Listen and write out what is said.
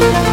Thank